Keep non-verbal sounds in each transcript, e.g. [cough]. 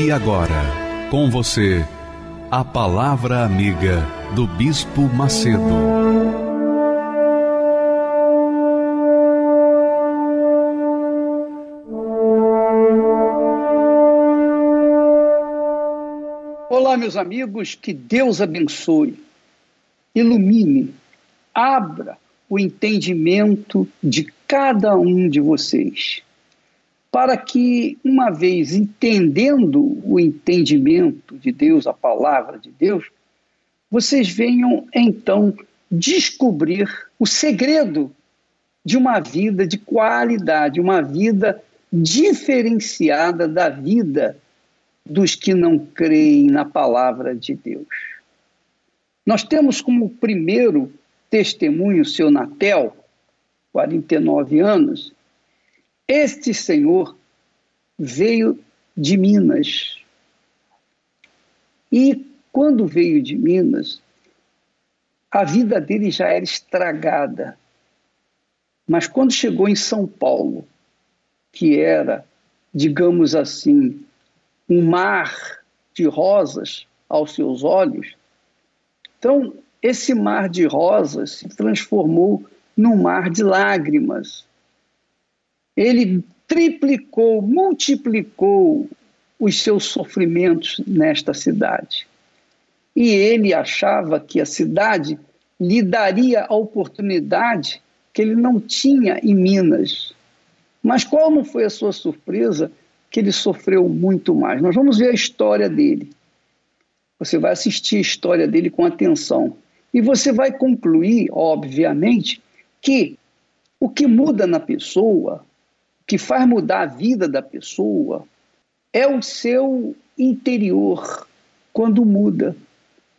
E agora, com você, a Palavra Amiga do Bispo Macedo. Olá, meus amigos, que Deus abençoe, ilumine, abra o entendimento de cada um de vocês para que, uma vez entendendo o entendimento de Deus, a palavra de Deus, vocês venham então descobrir o segredo de uma vida de qualidade, uma vida diferenciada da vida dos que não creem na palavra de Deus. Nós temos como primeiro testemunho o seu Natel, 49 anos, este senhor veio de Minas. E quando veio de Minas, a vida dele já era estragada. Mas quando chegou em São Paulo, que era, digamos assim, um mar de rosas aos seus olhos, então esse mar de rosas se transformou num mar de lágrimas ele triplicou, multiplicou os seus sofrimentos nesta cidade. E ele achava que a cidade lhe daria a oportunidade que ele não tinha em Minas. Mas qual não foi a sua surpresa? Que ele sofreu muito mais. Nós vamos ver a história dele. Você vai assistir a história dele com atenção. E você vai concluir, obviamente, que o que muda na pessoa que faz mudar a vida da pessoa é o seu interior quando muda,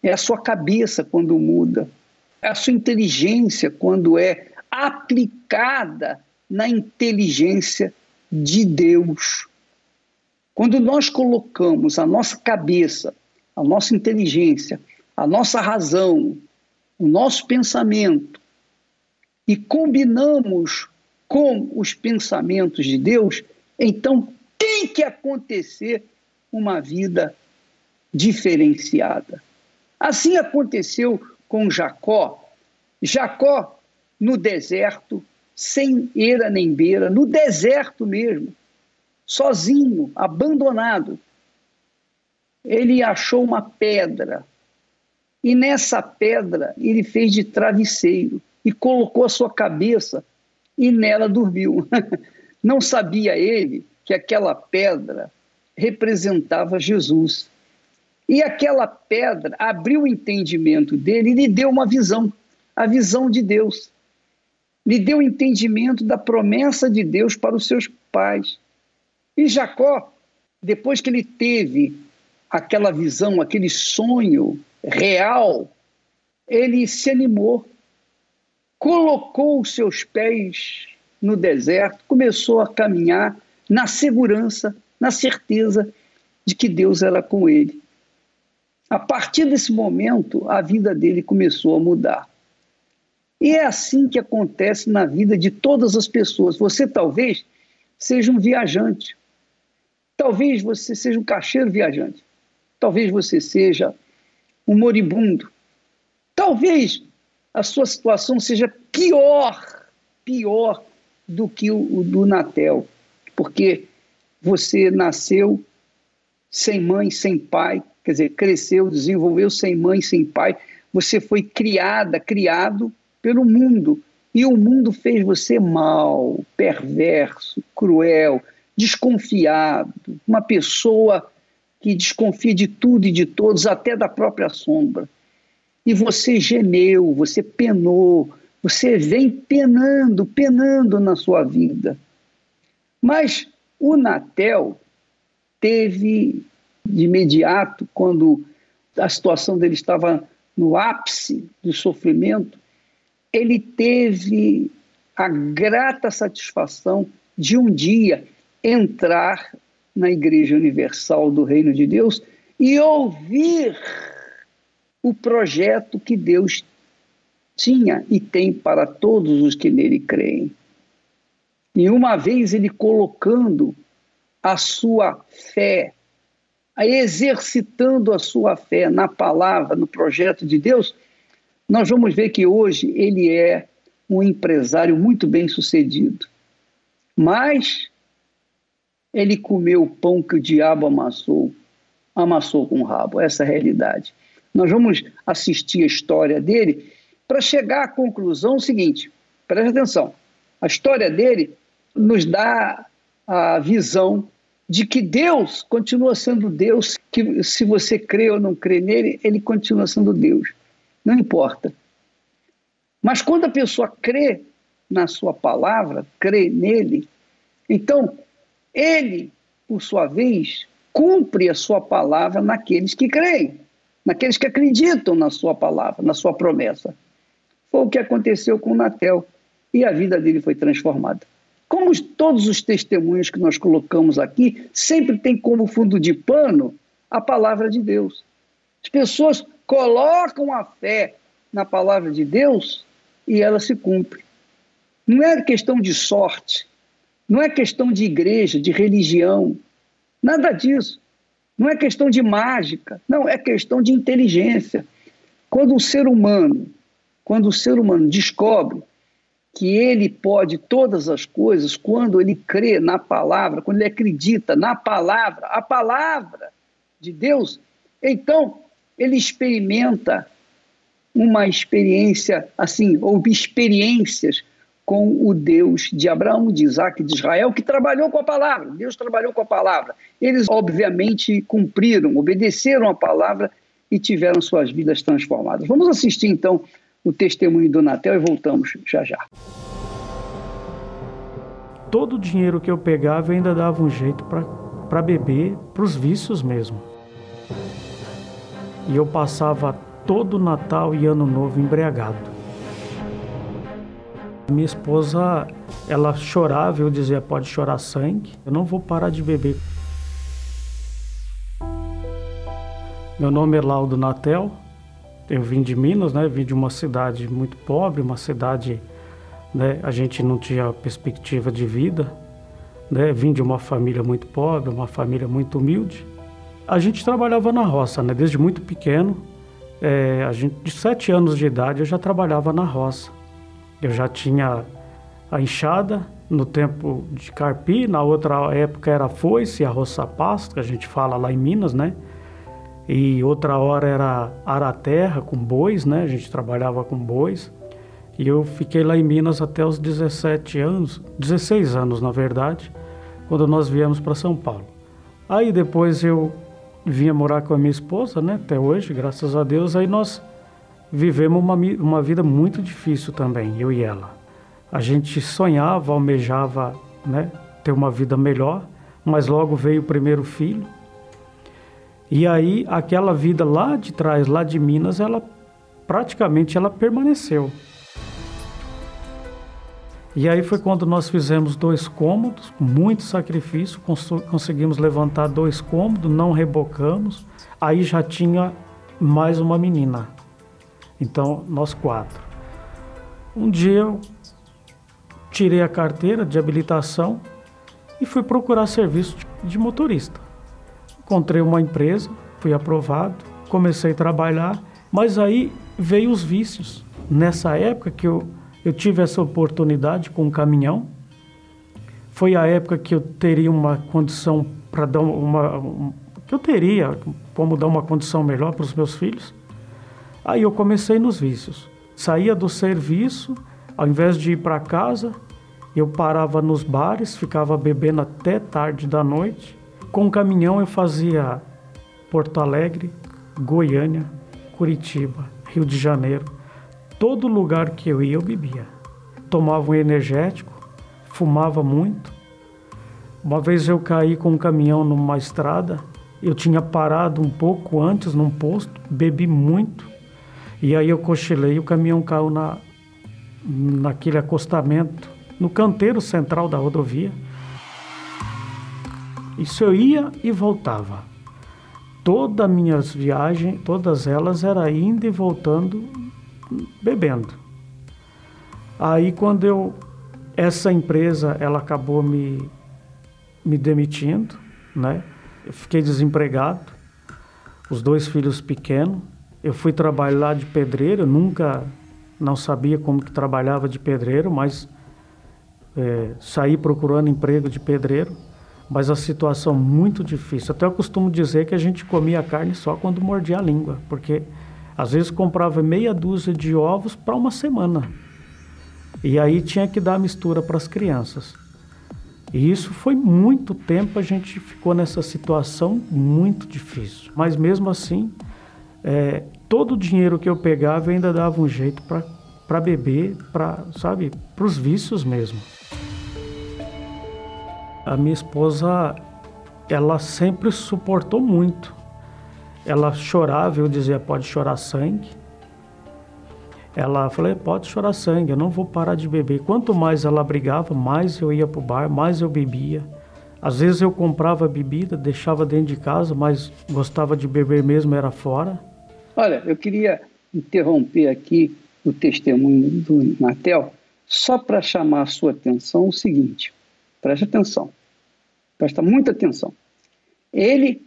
é a sua cabeça quando muda, é a sua inteligência quando é aplicada na inteligência de Deus. Quando nós colocamos a nossa cabeça, a nossa inteligência, a nossa razão, o nosso pensamento e combinamos com os pensamentos de Deus, então tem que acontecer uma vida diferenciada. Assim aconteceu com Jacó. Jacó, no deserto, sem eira nem beira, no deserto mesmo, sozinho, abandonado, ele achou uma pedra. E nessa pedra ele fez de travesseiro e colocou a sua cabeça e nela dormiu. [laughs] Não sabia ele que aquela pedra representava Jesus. E aquela pedra abriu o entendimento dele e lhe deu uma visão, a visão de Deus. Lhe deu o entendimento da promessa de Deus para os seus pais. E Jacó, depois que ele teve aquela visão, aquele sonho real, ele se animou colocou os seus pés no deserto, começou a caminhar na segurança, na certeza de que Deus era com ele. A partir desse momento, a vida dele começou a mudar. E é assim que acontece na vida de todas as pessoas. Você talvez seja um viajante. Talvez você seja um caixeiro viajante. Talvez você seja um moribundo. Talvez a sua situação seja pior, pior do que o, o do Natel, porque você nasceu sem mãe, sem pai, quer dizer, cresceu, desenvolveu sem mãe, sem pai, você foi criada, criado pelo mundo, e o mundo fez você mal, perverso, cruel, desconfiado, uma pessoa que desconfia de tudo e de todos, até da própria sombra e você gemeu, você penou, você vem penando, penando na sua vida. Mas O Natel teve de imediato, quando a situação dele estava no ápice do sofrimento, ele teve a grata satisfação de um dia entrar na Igreja Universal do Reino de Deus e ouvir o projeto que Deus tinha e tem para todos os que nele creem. E uma vez ele colocando a sua fé, exercitando a sua fé na palavra, no projeto de Deus, nós vamos ver que hoje ele é um empresário muito bem sucedido. Mas ele comeu o pão que o diabo amassou, amassou com o rabo, essa é a realidade. Nós vamos assistir a história dele para chegar à conclusão seguinte: preste atenção, a história dele nos dá a visão de que Deus continua sendo Deus, que se você crê ou não crê nele, ele continua sendo Deus. Não importa. Mas quando a pessoa crê na sua palavra, crê nele, então ele, por sua vez, cumpre a sua palavra naqueles que creem, naqueles que acreditam na sua palavra, na sua promessa. Foi o que aconteceu com Natel e a vida dele foi transformada. Como todos os testemunhos que nós colocamos aqui, sempre tem como fundo de pano a palavra de Deus. As pessoas colocam a fé na palavra de Deus e ela se cumpre. Não é questão de sorte, não é questão de igreja, de religião, nada disso. Não é questão de mágica, não, é questão de inteligência. Quando o ser humano, quando o ser humano descobre que ele pode todas as coisas, quando ele crê na palavra, quando ele acredita na palavra, a palavra de Deus, então ele experimenta uma experiência assim, ou experiências com o Deus de Abraão, de Isaac, de Israel, que trabalhou com a palavra. Deus trabalhou com a palavra. Eles, obviamente, cumpriram, obedeceram a palavra e tiveram suas vidas transformadas. Vamos assistir, então, o testemunho do Natel e voltamos já já. Todo o dinheiro que eu pegava eu ainda dava um jeito para beber, para os vícios mesmo. E eu passava todo Natal e Ano Novo embriagado. Minha esposa, ela chorava, eu dizia, pode chorar sangue, eu não vou parar de beber. Meu nome é Laudo Natel, eu vim de Minas, né? Vim de uma cidade muito pobre, uma cidade, né? A gente não tinha perspectiva de vida, né? Vim de uma família muito pobre, uma família muito humilde. A gente trabalhava na roça, né? Desde muito pequeno, é, a gente, de sete anos de idade, eu já trabalhava na roça. Eu já tinha a enxada no tempo de carpi, na outra época era foice, a roça pasto, que a gente fala lá em Minas, né? E outra hora era araterra com bois, né? A gente trabalhava com bois. E eu fiquei lá em Minas até os 17 anos, 16 anos na verdade, quando nós viemos para São Paulo. Aí depois eu vinha morar com a minha esposa, né? Até hoje, graças a Deus. Aí nós vivemos uma, uma vida muito difícil também, eu e ela. A gente sonhava, almejava né, ter uma vida melhor, mas logo veio o primeiro filho. E aí aquela vida lá de trás, lá de Minas, ela praticamente ela permaneceu. E aí foi quando nós fizemos dois cômodos, muito sacrifício, conseguimos levantar dois cômodos, não rebocamos. Aí já tinha mais uma menina. Então, nós quatro. Um dia eu tirei a carteira de habilitação e fui procurar serviço de motorista. Encontrei uma empresa, fui aprovado, comecei a trabalhar, mas aí veio os vícios. Nessa época que eu, eu tive essa oportunidade com um caminhão, foi a época que eu teria uma condição para dar uma, uma que eu teria como dar uma condição melhor para os meus filhos. Aí eu comecei nos vícios. Saía do serviço, ao invés de ir para casa, eu parava nos bares, ficava bebendo até tarde da noite. Com o caminhão eu fazia Porto Alegre, Goiânia, Curitiba, Rio de Janeiro. Todo lugar que eu ia eu bebia. Tomava um energético, fumava muito, Uma vez eu caí com um caminhão numa estrada, eu tinha parado um pouco antes num posto, bebi muito, e aí eu cochilei e o caminhão caiu na, naquele acostamento, no canteiro central da rodovia. Isso eu ia e voltava. Todas minhas viagens, todas elas era indo e voltando bebendo. Aí quando eu essa empresa ela acabou me me demitindo, né? Eu fiquei desempregado, os dois filhos pequenos. Eu fui trabalhar de pedreiro, nunca não sabia como que trabalhava de pedreiro, mas é, saí procurando emprego de pedreiro. Mas a situação muito difícil. Até eu costumo dizer que a gente comia carne só quando mordia a língua, porque às vezes comprava meia dúzia de ovos para uma semana. E aí tinha que dar mistura para as crianças. E isso foi muito tempo, a gente ficou nessa situação muito difícil. Mas mesmo assim, é, todo o dinheiro que eu pegava eu ainda dava um jeito para beber, para, sabe, para os vícios mesmo. A minha esposa, ela sempre suportou muito. Ela chorava, eu dizia, pode chorar sangue. Ela falou, pode chorar sangue, eu não vou parar de beber. Quanto mais ela brigava, mais eu ia para o bar, mais eu bebia. Às vezes eu comprava bebida, deixava dentro de casa, mas gostava de beber mesmo, era fora. Olha, eu queria interromper aqui o testemunho do Natel, só para chamar a sua atenção o seguinte: preste atenção, presta muita atenção. Ele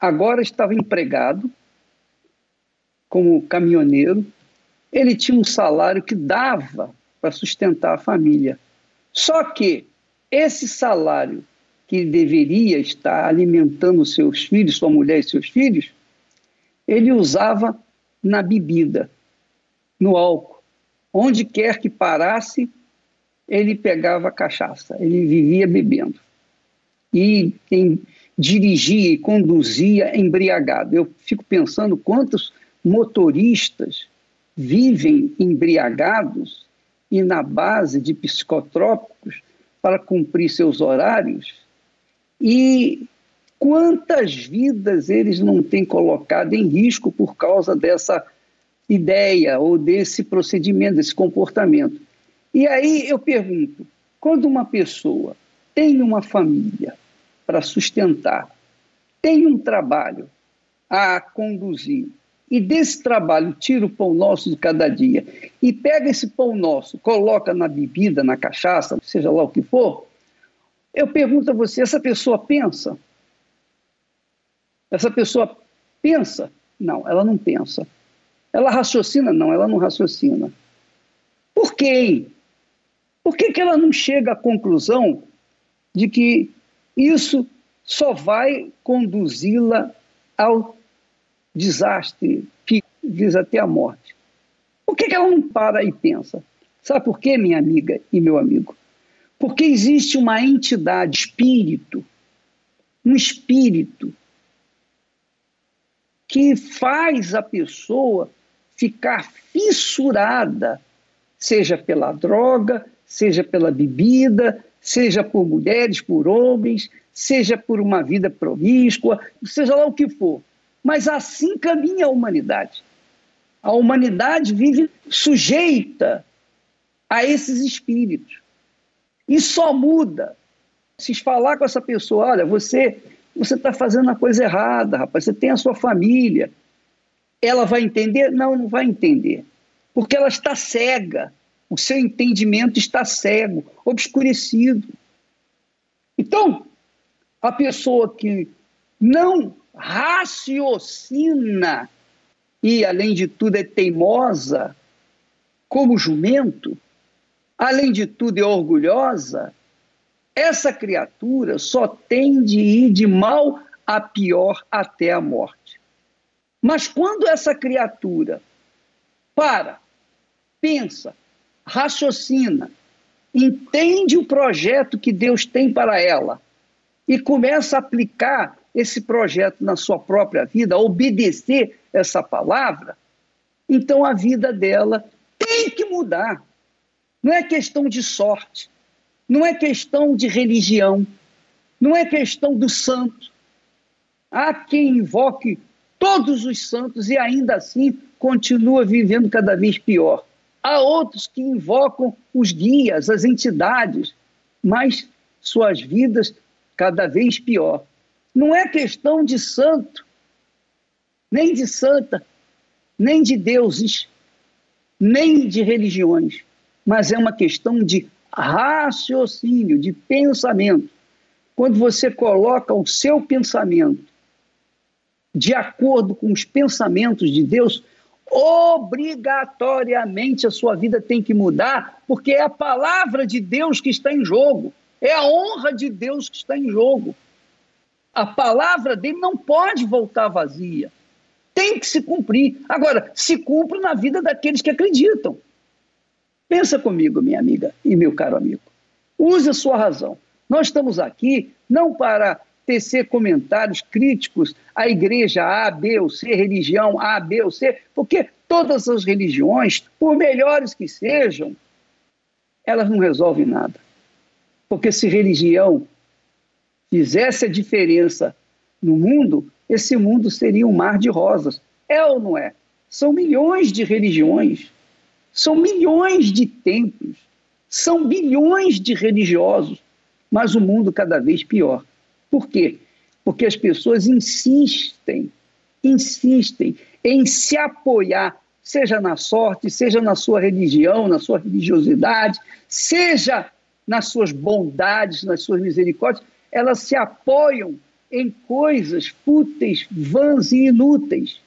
agora estava empregado como caminhoneiro ele tinha um salário que dava para sustentar a família. Só que esse salário que deveria estar alimentando seus filhos, sua mulher e seus filhos, ele usava na bebida, no álcool. Onde quer que parasse, ele pegava cachaça, ele vivia bebendo. E em, dirigia e conduzia embriagado. Eu fico pensando quantos motoristas vivem embriagados e na base de psicotrópicos para cumprir seus horários e quantas vidas eles não têm colocado em risco por causa dessa ideia ou desse procedimento, desse comportamento. E aí eu pergunto: quando uma pessoa tem uma família para sustentar, tem um trabalho a conduzir, e desse trabalho tira o pão nosso de cada dia e pega esse pão nosso, coloca na bebida, na cachaça, seja lá o que for, eu pergunto a você: essa pessoa pensa? Essa pessoa pensa? Não, ela não pensa. Ela raciocina? Não, ela não raciocina. Por quê? Por que, que ela não chega à conclusão de que isso só vai conduzi-la ao desastre que diz até a morte. Por que, ela não para e pensa? Sabe por quê, minha amiga e meu amigo? Porque existe uma entidade, espírito, um espírito que faz a pessoa ficar fissurada, seja pela droga, seja pela bebida, seja por mulheres, por homens, seja por uma vida promíscua, seja lá o que for. Mas assim caminha a humanidade. A humanidade vive sujeita a esses espíritos. E só muda se falar com essa pessoa: olha, você você está fazendo a coisa errada, rapaz, você tem a sua família. Ela vai entender? Não, não vai entender. Porque ela está cega. O seu entendimento está cego, obscurecido. Então, a pessoa que não raciocina e, além de tudo, é teimosa, como jumento, além de tudo, é orgulhosa, essa criatura só tem de ir de mal a pior até a morte. Mas quando essa criatura para, pensa, raciocina, entende o projeto que Deus tem para ela e começa a aplicar esse projeto na sua própria vida, obedecer essa palavra, então a vida dela tem que mudar. Não é questão de sorte, não é questão de religião, Não é questão do santo. Há quem invoque todos os santos e ainda assim continua vivendo cada vez pior. Há outros que invocam os guias, as entidades, mas suas vidas cada vez pior. Não é questão de santo, nem de santa, nem de deuses, nem de religiões, mas é uma questão de raciocínio, de pensamento. Quando você coloca o seu pensamento de acordo com os pensamentos de Deus, obrigatoriamente a sua vida tem que mudar, porque é a palavra de Deus que está em jogo, é a honra de Deus que está em jogo. A palavra dele não pode voltar vazia, tem que se cumprir. Agora, se cumpre na vida daqueles que acreditam. Pensa comigo, minha amiga e meu caro amigo. Use a sua razão. Nós estamos aqui não para tecer comentários críticos à igreja A, B ou C, religião A, B ou C, porque todas as religiões, por melhores que sejam, elas não resolvem nada. Porque se religião fizesse a diferença no mundo, esse mundo seria um mar de rosas. É ou não é? São milhões de religiões, são milhões de templos, são bilhões de religiosos, mas o mundo cada vez pior. Por quê? Porque as pessoas insistem, insistem em se apoiar, seja na sorte, seja na sua religião, na sua religiosidade, seja nas suas bondades, nas suas misericórdias, elas se apoiam em coisas fúteis, vãs e inúteis.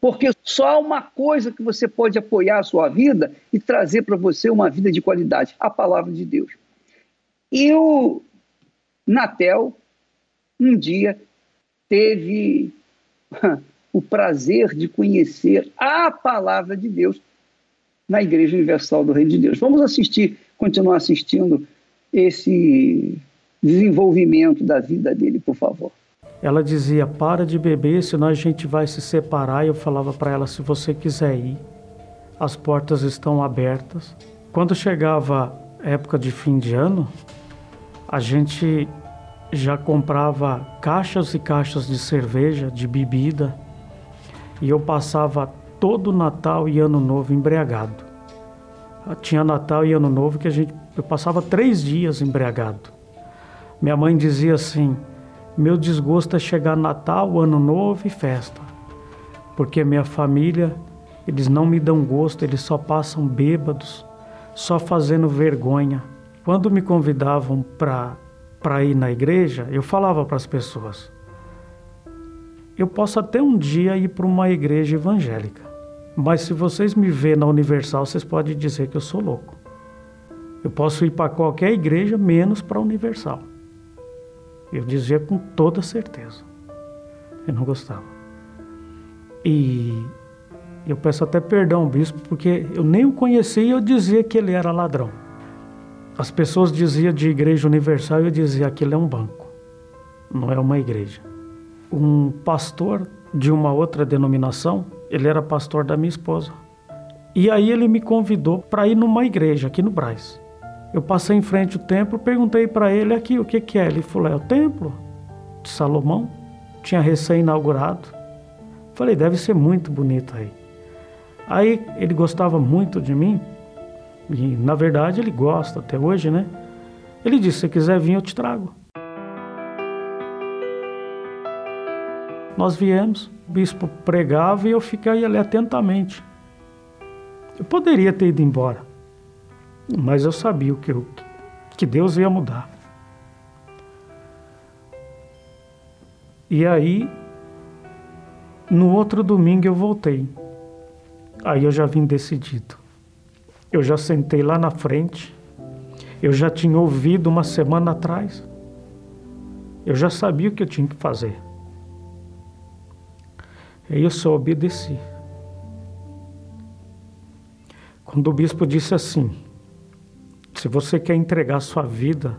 Porque só há uma coisa que você pode apoiar a sua vida e trazer para você uma vida de qualidade: a palavra de Deus. E o Natel um dia teve [laughs] o prazer de conhecer a palavra de Deus na Igreja Universal do Reino de Deus. Vamos assistir, continuar assistindo esse desenvolvimento da vida dele, por favor. Ela dizia: Para de beber, senão a gente vai se separar. E eu falava para ela: Se você quiser ir, as portas estão abertas. Quando chegava época de fim de ano, a gente já comprava caixas e caixas de cerveja, de bebida, e eu passava todo Natal e Ano Novo embriagado. Tinha Natal e Ano Novo que a gente, eu passava três dias embriagado. Minha mãe dizia assim: meu desgosto é chegar Natal, Ano Novo e festa, porque minha família, eles não me dão gosto, eles só passam bêbados, só fazendo vergonha. Quando me convidavam para ir na igreja, eu falava para as pessoas: eu posso até um dia ir para uma igreja evangélica, mas se vocês me verem na Universal, vocês podem dizer que eu sou louco. Eu posso ir para qualquer igreja, menos para a Universal. Eu dizia com toda certeza. Eu não gostava. E eu peço até perdão, bispo, porque eu nem o conhecia e eu dizia que ele era ladrão. As pessoas diziam de igreja universal e eu dizia aquilo é um banco, não é uma igreja. Um pastor de uma outra denominação, ele era pastor da minha esposa. E aí ele me convidou para ir numa igreja aqui no Braz. Eu passei em frente ao templo, perguntei para ele aqui o que, que é. Ele falou: é o templo de Salomão. Tinha recém-inaugurado. Falei: deve ser muito bonito aí. Aí ele gostava muito de mim e na verdade ele gosta até hoje, né? Ele disse: se quiser vir, eu te trago. Nós viemos, o bispo pregava e eu fiquei ali atentamente. Eu poderia ter ido embora, mas eu sabia que, eu, que Deus ia mudar. E aí, no outro domingo eu voltei. Aí eu já vim decidido. Eu já sentei lá na frente. Eu já tinha ouvido uma semana atrás. Eu já sabia o que eu tinha que fazer. E eu só obedeci. Quando o bispo disse assim: se você quer entregar sua vida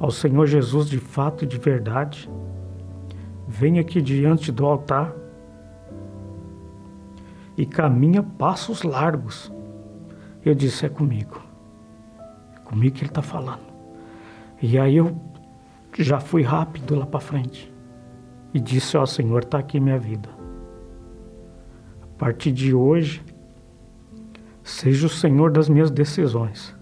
ao Senhor Jesus de fato e de verdade, venha aqui diante do altar e caminha passos largos eu disse: É comigo. É comigo que ele está falando. E aí eu já fui rápido lá para frente e disse: Ó oh, Senhor, está aqui minha vida. A partir de hoje, seja o Senhor das minhas decisões.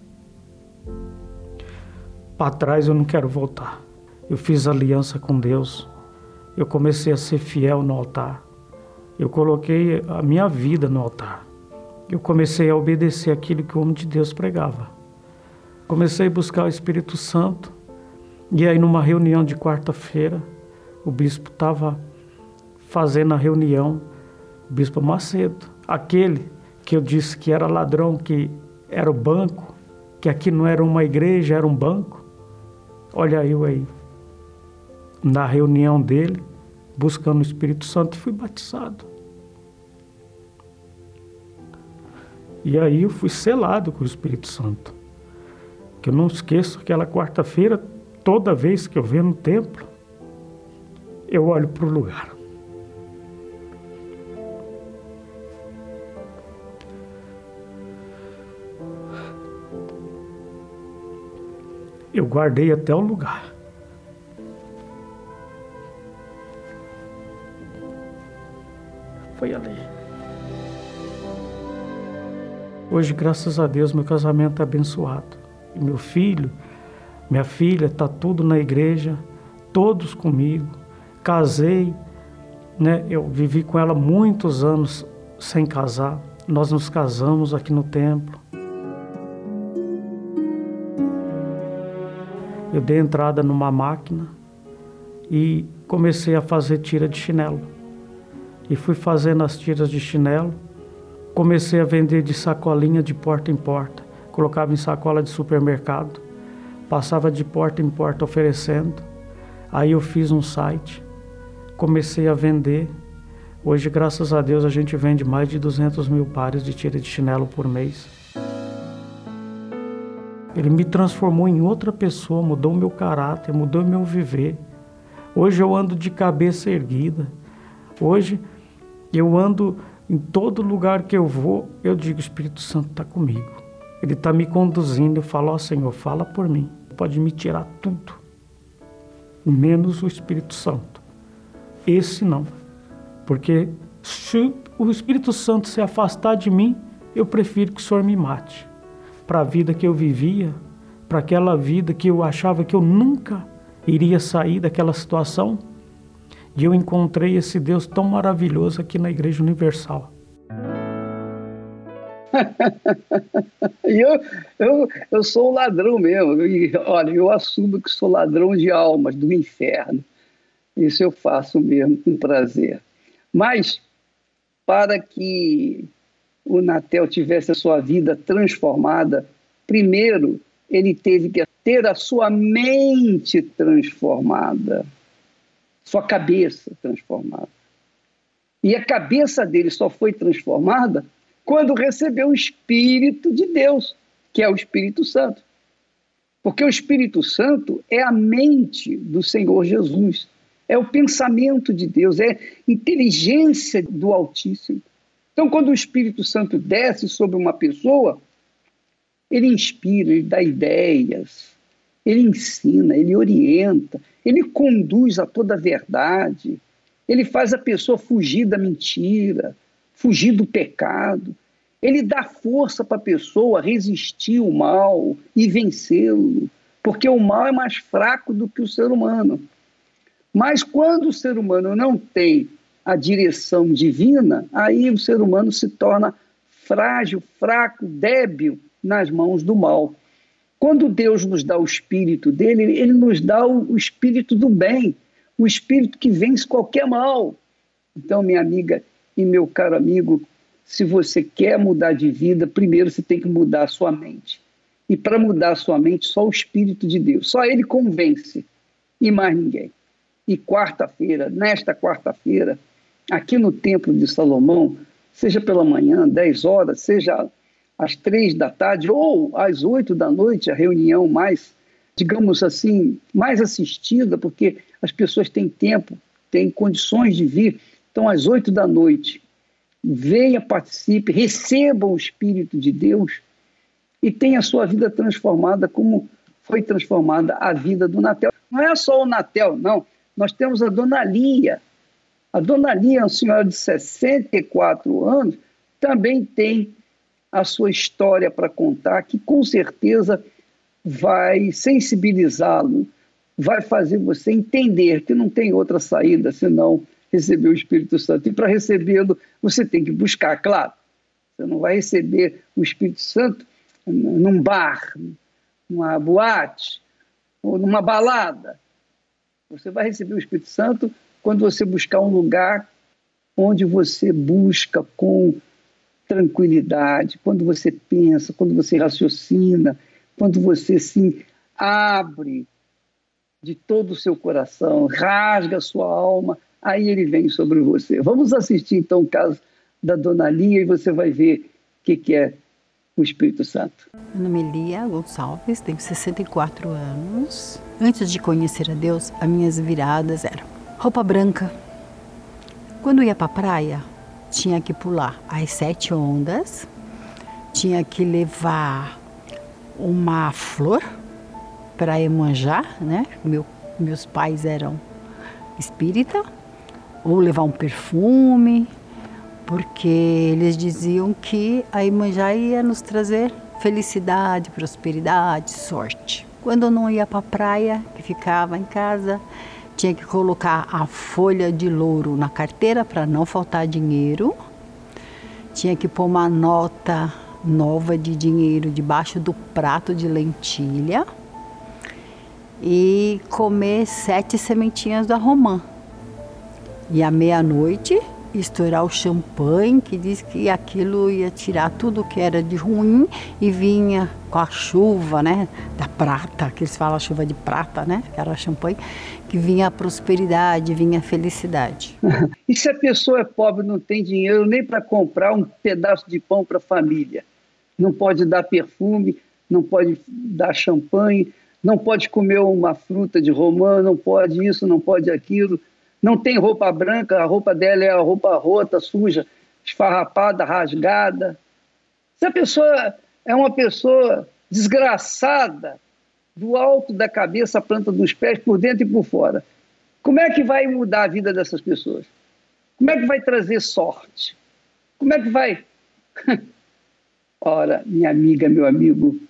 Para trás eu não quero voltar. Eu fiz aliança com Deus. Eu comecei a ser fiel no altar. Eu coloquei a minha vida no altar. Eu comecei a obedecer aquilo que o homem de Deus pregava. Comecei a buscar o Espírito Santo. E aí, numa reunião de quarta-feira, o bispo estava fazendo a reunião, o bispo Macedo, aquele que eu disse que era ladrão, que era o banco, que aqui não era uma igreja, era um banco. Olha eu aí, na reunião dele, buscando o Espírito Santo, fui batizado. E aí eu fui selado com o Espírito Santo. Que eu não esqueço aquela quarta-feira, toda vez que eu venho no templo, eu olho para o lugar. Eu guardei até o lugar. Foi ali. Hoje, graças a Deus, meu casamento é abençoado. E meu filho, minha filha, está tudo na igreja, todos comigo. Casei, né? Eu vivi com ela muitos anos sem casar. Nós nos casamos aqui no templo. Eu dei entrada numa máquina e comecei a fazer tira de chinelo. E fui fazendo as tiras de chinelo Comecei a vender de sacolinha de porta em porta. Colocava em sacola de supermercado. Passava de porta em porta oferecendo. Aí eu fiz um site. Comecei a vender. Hoje, graças a Deus, a gente vende mais de 200 mil pares de tira de chinelo por mês. Ele me transformou em outra pessoa, mudou meu caráter, mudou meu viver. Hoje eu ando de cabeça erguida. Hoje eu ando em todo lugar que eu vou, eu digo: o Espírito Santo está comigo. Ele está me conduzindo. Eu falo: Ó oh, Senhor, fala por mim. Pode me tirar tudo, menos o Espírito Santo. Esse não. Porque se o Espírito Santo se afastar de mim, eu prefiro que o Senhor me mate. Para a vida que eu vivia, para aquela vida que eu achava que eu nunca iria sair daquela situação, e eu encontrei esse Deus tão maravilhoso aqui na Igreja Universal. [laughs] eu, eu, eu sou um ladrão mesmo. E, olha, eu assumo que sou ladrão de almas do inferno. Isso eu faço mesmo com prazer. Mas, para que o Natel tivesse a sua vida transformada, primeiro ele teve que ter a sua mente transformada sua cabeça transformada. E a cabeça dele só foi transformada quando recebeu o Espírito de Deus, que é o Espírito Santo. Porque o Espírito Santo é a mente do Senhor Jesus, é o pensamento de Deus, é inteligência do Altíssimo. Então, quando o Espírito Santo desce sobre uma pessoa, ele inspira, ele dá ideias, ele ensina, ele orienta, ele conduz a toda a verdade, ele faz a pessoa fugir da mentira, fugir do pecado, ele dá força para a pessoa resistir o mal e vencê-lo, porque o mal é mais fraco do que o ser humano. Mas quando o ser humano não tem a direção divina, aí o ser humano se torna frágil, fraco, débil nas mãos do mal. Quando Deus nos dá o espírito dele, ele nos dá o, espírito do bem, o espírito que vence qualquer mal. Então, minha amiga e meu caro amigo, se você quer mudar de vida, primeiro você tem que mudar a sua mente. E para mudar a sua mente, só o Espírito de Deus, só Ele convence e mais ninguém. E quarta-feira, nesta quarta-feira, aqui no Templo de Salomão, seja pela manhã, 10 horas, seja às três da tarde ou às oito da noite, a reunião mais, digamos assim, mais assistida, porque as pessoas têm tempo, têm condições de vir. Então, às oito da noite, venha, participe, receba o Espírito de Deus e tenha a sua vida transformada como foi transformada a vida do Natel. Não é só o Natel, não. Nós temos a Dona Lia. A Dona Lia, uma senhora de 64 anos, também tem a sua história para contar, que com certeza vai sensibilizá-lo, vai fazer você entender que não tem outra saída senão receber o Espírito Santo. E para recebê-lo, você tem que buscar, claro. Você não vai receber o Espírito Santo num bar, numa boate ou numa balada. Você vai receber o Espírito Santo quando você buscar um lugar onde você busca com tranquilidade, quando você pensa, quando você raciocina, quando você se abre de todo o seu coração, rasga a sua alma, aí ele vem sobre você. Vamos assistir então o caso da Dona Lia e você vai ver o que, que é o Espírito Santo. Meu nome é Lia Gonçalves, tenho 64 anos. Antes de conhecer a Deus, as minhas viradas eram roupa branca. Quando ia para a praia, tinha que pular as sete ondas, tinha que levar uma flor para emanjar, né? Meu, meus pais eram espírita, ou levar um perfume, porque eles diziam que a Imanjá ia nos trazer felicidade, prosperidade, sorte. Quando eu não ia para a praia, que ficava em casa, tinha que colocar a folha de louro na carteira para não faltar dinheiro. Tinha que pôr uma nota nova de dinheiro debaixo do prato de lentilha e comer sete sementinhas da romã. E à meia-noite estourar o champanhe, que diz que aquilo ia tirar tudo que era de ruim e vinha com a chuva, né, da prata, que eles falam chuva de prata, né, que era champanhe, que vinha a prosperidade, vinha a felicidade. [laughs] e se a pessoa é pobre, não tem dinheiro nem para comprar um pedaço de pão para a família? Não pode dar perfume, não pode dar champanhe, não pode comer uma fruta de romã, não pode isso, não pode aquilo não tem roupa branca, a roupa dela é a roupa rota, suja, esfarrapada, rasgada. Se a pessoa é uma pessoa desgraçada, do alto da cabeça à planta dos pés, por dentro e por fora, como é que vai mudar a vida dessas pessoas? Como é que vai trazer sorte? Como é que vai. [laughs] Ora, minha amiga, meu amigo,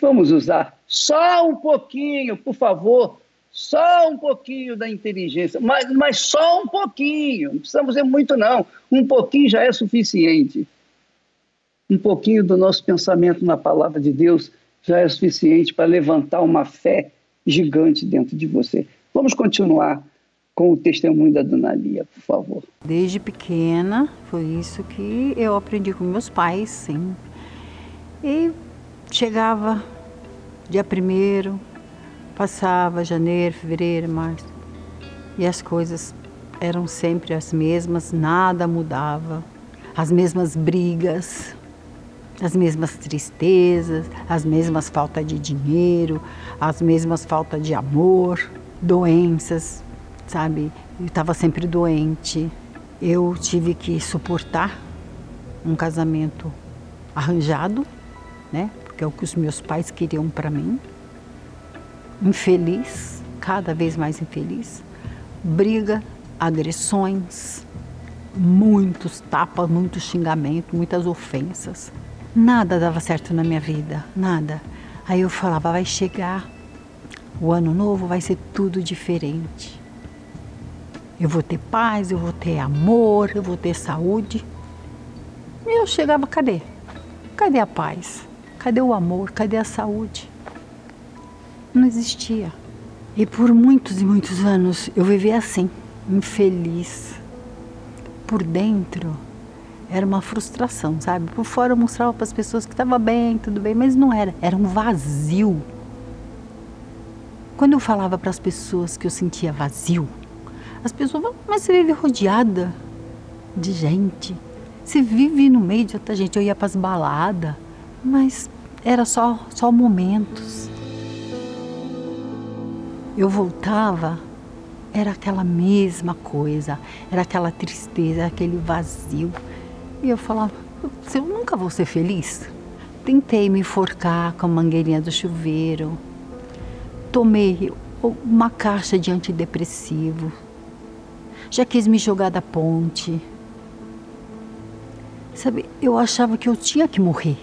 vamos usar só um pouquinho, por favor, só um pouquinho da inteligência, mas, mas só um pouquinho, não precisamos dizer muito, não. Um pouquinho já é suficiente. Um pouquinho do nosso pensamento na palavra de Deus já é suficiente para levantar uma fé gigante dentro de você. Vamos continuar com o testemunho da Dona Lia, por favor. Desde pequena, foi isso que eu aprendi com meus pais, sim. E chegava dia primeiro, Passava janeiro, fevereiro, março. E as coisas eram sempre as mesmas, nada mudava. As mesmas brigas, as mesmas tristezas, as mesmas falta de dinheiro, as mesmas falta de amor, doenças, sabe? Eu estava sempre doente. Eu tive que suportar um casamento arranjado, né? Porque é o que os meus pais queriam para mim infeliz, cada vez mais infeliz, briga, agressões, muitos tapas, muitos xingamentos, muitas ofensas. Nada dava certo na minha vida, nada. Aí eu falava, vai chegar o ano novo, vai ser tudo diferente. Eu vou ter paz, eu vou ter amor, eu vou ter saúde. E eu chegava, cadê? Cadê a paz? Cadê o amor? Cadê a saúde? Não existia. E por muitos e muitos anos eu vivi assim, infeliz. Por dentro era uma frustração, sabe? Por fora eu mostrava para as pessoas que estava bem, tudo bem, mas não era. Era um vazio. Quando eu falava para as pessoas que eu sentia vazio, as pessoas mas você vive rodeada de gente. Você vive no meio de outra gente. Eu ia para as baladas, mas era só, só momentos eu voltava, era aquela mesma coisa, era aquela tristeza, aquele vazio. E eu falava, eu nunca vou ser feliz. Tentei me enforcar com a mangueirinha do chuveiro. Tomei uma caixa de antidepressivo. Já quis me jogar da ponte. Sabe, eu achava que eu tinha que morrer.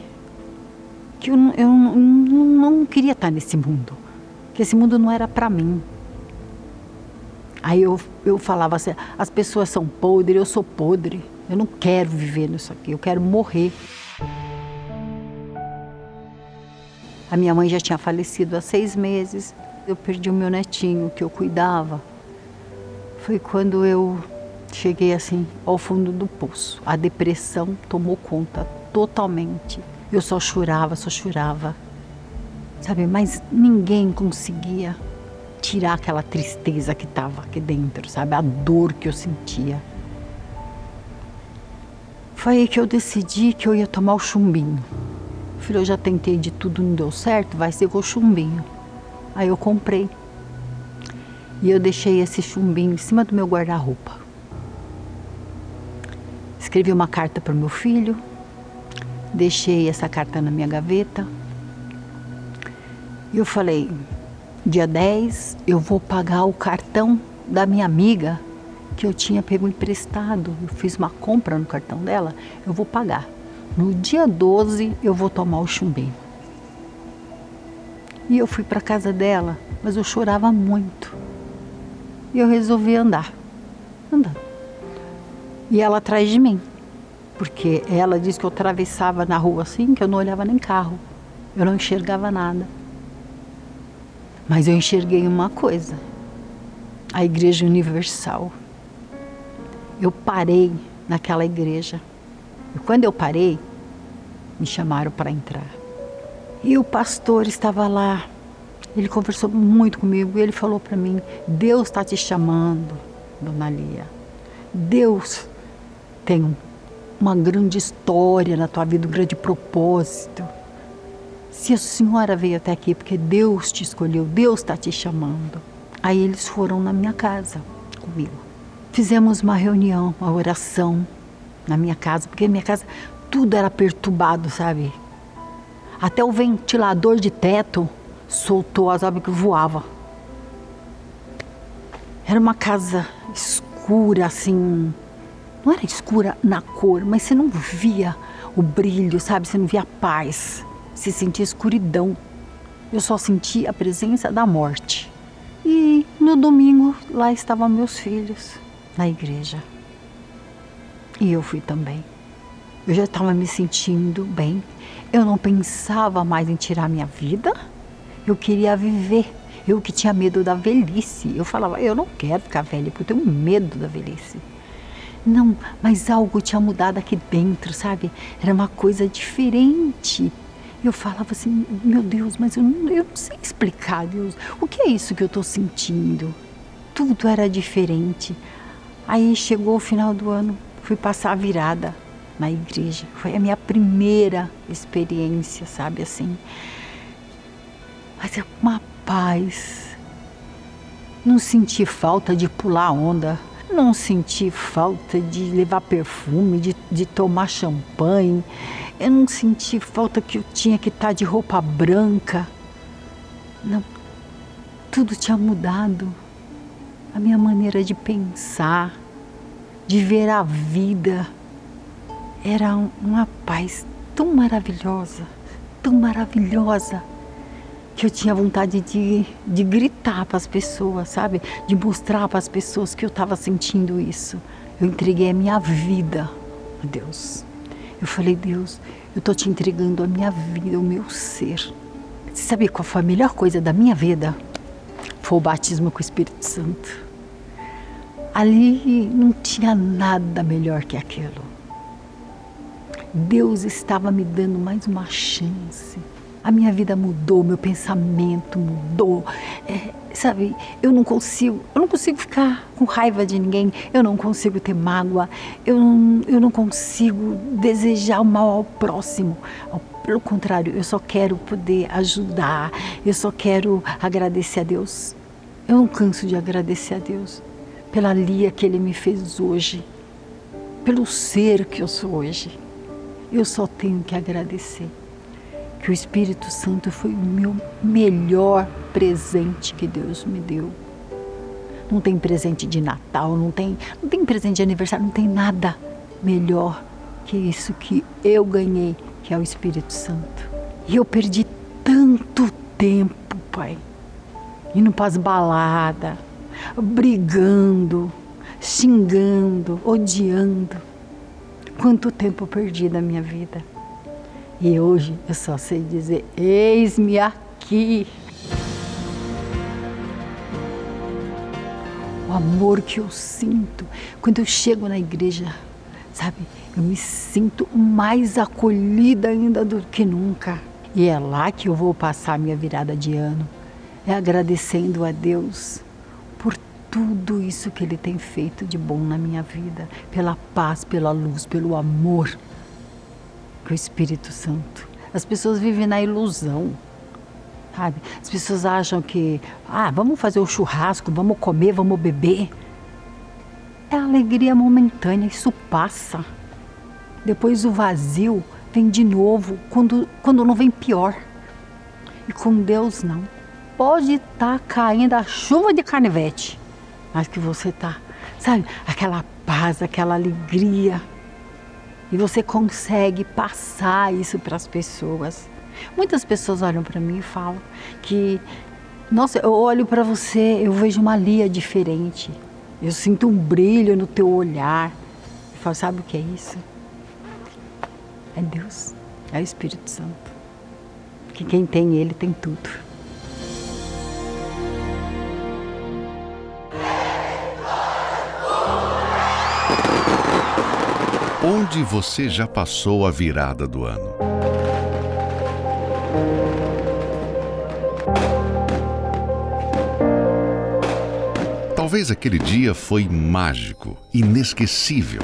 Que eu, eu não, não queria estar nesse mundo. Que esse mundo não era para mim. Aí eu, eu falava assim: as pessoas são podres, eu sou podre. Eu não quero viver nisso aqui, eu quero morrer. A minha mãe já tinha falecido há seis meses. Eu perdi o meu netinho que eu cuidava. Foi quando eu cheguei assim ao fundo do poço. A depressão tomou conta totalmente. Eu só chorava, só chorava. Sabe, mas ninguém conseguia tirar aquela tristeza que estava aqui dentro, sabe? A dor que eu sentia. Foi aí que eu decidi que eu ia tomar o chumbinho. Filho, eu já tentei de tudo, não deu certo, vai ser com o chumbinho. Aí eu comprei. E eu deixei esse chumbinho em cima do meu guarda-roupa. Escrevi uma carta para o meu filho, deixei essa carta na minha gaveta. E eu falei: dia 10 eu vou pagar o cartão da minha amiga que eu tinha pego emprestado. Eu fiz uma compra no cartão dela, eu vou pagar. No dia 12 eu vou tomar o chumbinho. E eu fui para casa dela, mas eu chorava muito. E eu resolvi andar. Andando. E ela atrás de mim. Porque ela disse que eu atravessava na rua assim, que eu não olhava nem carro. Eu não enxergava nada. Mas eu enxerguei uma coisa: a Igreja Universal. Eu parei naquela igreja. E quando eu parei, me chamaram para entrar. E o pastor estava lá ele conversou muito comigo e ele falou para mim: Deus está te chamando, dona Lia. Deus tem uma grande história na tua vida, um grande propósito. Se a senhora veio até aqui porque Deus te escolheu, Deus está te chamando. Aí eles foram na minha casa comigo. Fizemos uma reunião, uma oração na minha casa, porque minha casa tudo era perturbado, sabe? Até o ventilador de teto soltou as abas que voava. Era uma casa escura, assim. Não era escura na cor, mas você não via o brilho, sabe? Você não via a paz. Você sentia escuridão. Eu só sentia a presença da morte. E no domingo lá estavam meus filhos, na igreja. E eu fui também. Eu já estava me sentindo bem. Eu não pensava mais em tirar minha vida eu queria viver. Eu que tinha medo da velhice. Eu falava, eu não quero ficar velha, porque eu tenho medo da velhice. Não, mas algo tinha mudado aqui dentro, sabe? Era uma coisa diferente. Eu falava assim, meu Deus, mas eu não, eu não sei explicar, Deus. O que é isso que eu estou sentindo? Tudo era diferente. Aí chegou o final do ano, fui passar a virada na igreja. Foi a minha primeira experiência, sabe assim mas é uma paz. Não senti falta de pular onda, não senti falta de levar perfume, de, de tomar champanhe, eu não senti falta que eu tinha que estar de roupa branca. Não, tudo tinha mudado. A minha maneira de pensar, de ver a vida, era uma paz tão maravilhosa, tão maravilhosa que eu tinha vontade de, de gritar para as pessoas, sabe? De mostrar para as pessoas que eu estava sentindo isso. Eu entreguei a minha vida a Deus. Eu falei, Deus, eu estou te entregando a minha vida, o meu ser. Você sabe qual foi a melhor coisa da minha vida? Foi o batismo com o Espírito Santo. Ali não tinha nada melhor que aquilo. Deus estava me dando mais uma chance a minha vida mudou, meu pensamento mudou. É, sabe, eu não consigo, eu não consigo ficar com raiva de ninguém, eu não consigo ter mágoa, eu não, eu não consigo desejar o mal ao próximo. Pelo contrário, eu só quero poder ajudar, eu só quero agradecer a Deus. Eu não canso de agradecer a Deus pela Lia que Ele me fez hoje, pelo ser que eu sou hoje. Eu só tenho que agradecer que o Espírito Santo foi o meu melhor presente que Deus me deu. Não tem presente de Natal, não tem, não tem presente de aniversário, não tem nada melhor que isso que eu ganhei, que é o Espírito Santo. E eu perdi tanto tempo, pai, indo para as baladas, brigando, xingando, odiando. Quanto tempo perdi da minha vida. E hoje eu só sei dizer: eis-me aqui. O amor que eu sinto quando eu chego na igreja, sabe? Eu me sinto mais acolhida ainda do que nunca. E é lá que eu vou passar minha virada de ano. É agradecendo a Deus por tudo isso que Ele tem feito de bom na minha vida, pela paz, pela luz, pelo amor que o Espírito Santo. As pessoas vivem na ilusão, sabe? As pessoas acham que, ah, vamos fazer o churrasco, vamos comer, vamos beber. É alegria momentânea, isso passa. Depois o vazio vem de novo, quando, quando não vem pior. E com Deus não. Pode estar tá caindo a chuva de canivete, mas que você tá, sabe, aquela paz, aquela alegria e você consegue passar isso para as pessoas. Muitas pessoas olham para mim e falam que, nossa, eu olho para você, eu vejo uma Lia diferente. Eu sinto um brilho no teu olhar. Eu falo, sabe o que é isso? É Deus, é o Espírito Santo. Que quem tem Ele tem tudo. Onde você já passou a virada do ano? Talvez aquele dia foi mágico, inesquecível.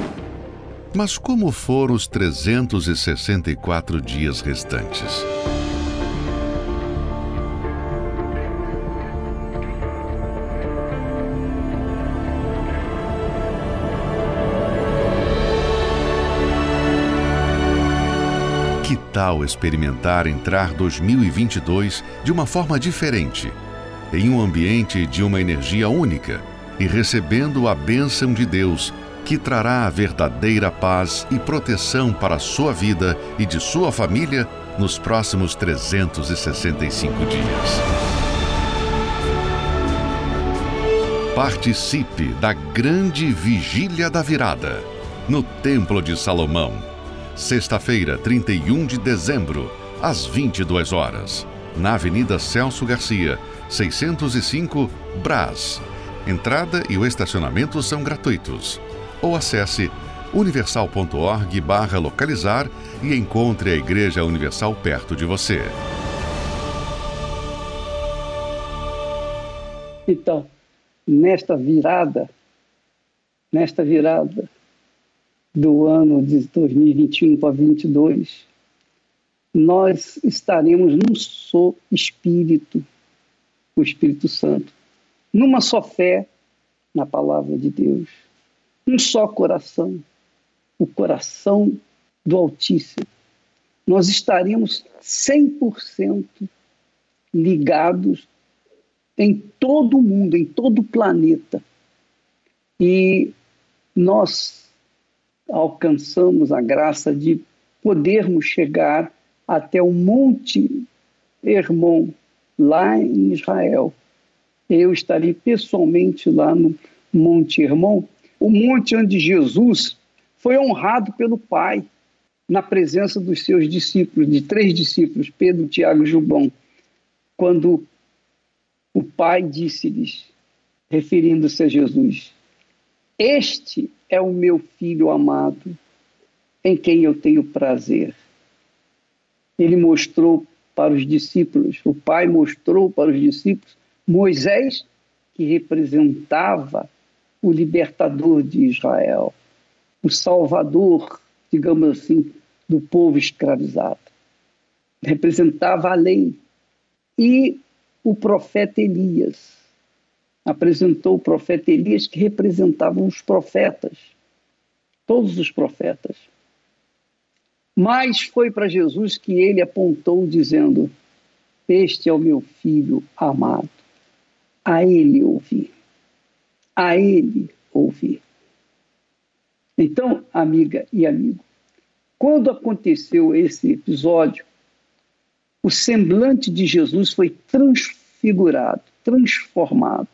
Mas como foram os 364 dias restantes? Tal experimentar entrar 2022 de uma forma diferente, em um ambiente de uma energia única e recebendo a bênção de Deus, que trará a verdadeira paz e proteção para a sua vida e de sua família nos próximos 365 dias. Participe da grande Vigília da Virada no Templo de Salomão sexta-feira, 31 de dezembro, às 22 horas, na Avenida Celso Garcia, 605, Brás. Entrada e o estacionamento são gratuitos. Ou acesse universal.org barra localizar e encontre a Igreja Universal perto de você. Então, nesta virada, nesta virada, do ano de 2021 para 2022, nós estaremos num só Espírito, o Espírito Santo, numa só fé na palavra de Deus, um só coração, o coração do Altíssimo. Nós estaremos 100% ligados em todo o mundo, em todo o planeta. E nós alcançamos a graça de podermos chegar até o Monte Hermon, lá em Israel. Eu estarei pessoalmente lá no Monte Hermon, o monte onde Jesus foi honrado pelo Pai, na presença dos seus discípulos, de três discípulos, Pedro, Tiago e João, quando o Pai disse-lhes, referindo-se a Jesus: Este é o meu filho amado, em quem eu tenho prazer. Ele mostrou para os discípulos, o Pai mostrou para os discípulos Moisés, que representava o libertador de Israel, o salvador, digamos assim, do povo escravizado. Representava a lei. E o profeta Elias, apresentou o profeta Elias, que representava os profetas, todos os profetas. Mas foi para Jesus que ele apontou, dizendo: Este é o meu filho amado. A ele ouvir. A ele ouvir. Então, amiga e amigo, quando aconteceu esse episódio, o semblante de Jesus foi transfigurado, transformado.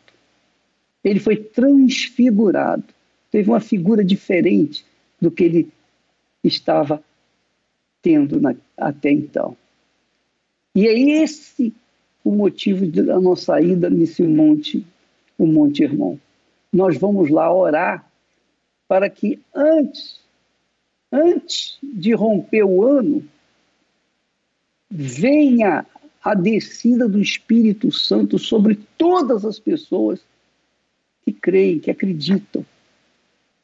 Ele foi transfigurado. Teve uma figura diferente do que ele estava tendo na, até então. E é esse o motivo da nossa ida nesse monte, o Monte Irmão. Nós vamos lá orar para que antes, antes de romper o ano, venha a descida do Espírito Santo sobre todas as pessoas que creem, que acreditam.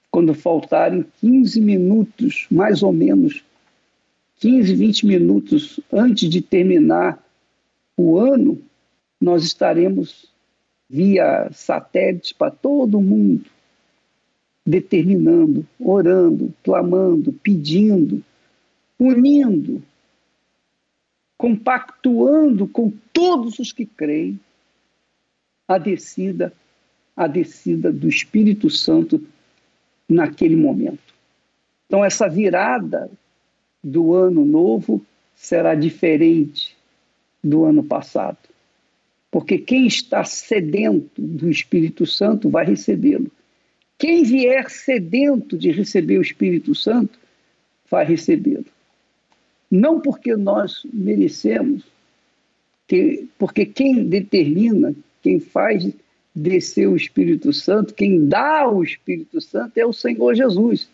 Quando faltarem 15 minutos, mais ou menos, 15, 20 minutos antes de terminar o ano, nós estaremos via satélite para todo mundo, determinando, orando, clamando, pedindo, unindo, compactuando com todos os que creem a descida, a descida do Espírito Santo naquele momento. Então essa virada do ano novo será diferente do ano passado. Porque quem está sedento do Espírito Santo vai recebê-lo. Quem vier sedento de receber o Espírito Santo vai recebê-lo. Não porque nós merecemos, que, porque quem determina, quem faz descer o Espírito Santo, quem dá o Espírito Santo é o Senhor Jesus.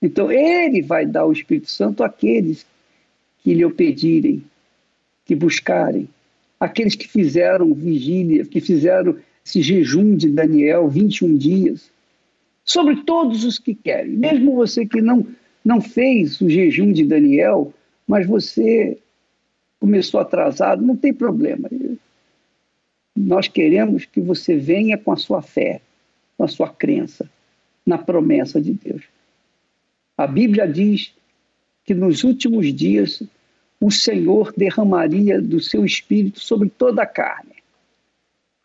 Então, ele vai dar o Espírito Santo àqueles que lhe pedirem, que buscarem, aqueles que fizeram vigília, que fizeram esse jejum de Daniel, 21 dias, sobre todos os que querem. Mesmo você que não, não fez o jejum de Daniel, mas você começou atrasado, não tem problema. Nós queremos que você venha com a sua fé, com a sua crença na promessa de Deus. A Bíblia diz que nos últimos dias o Senhor derramaria do seu espírito sobre toda a carne.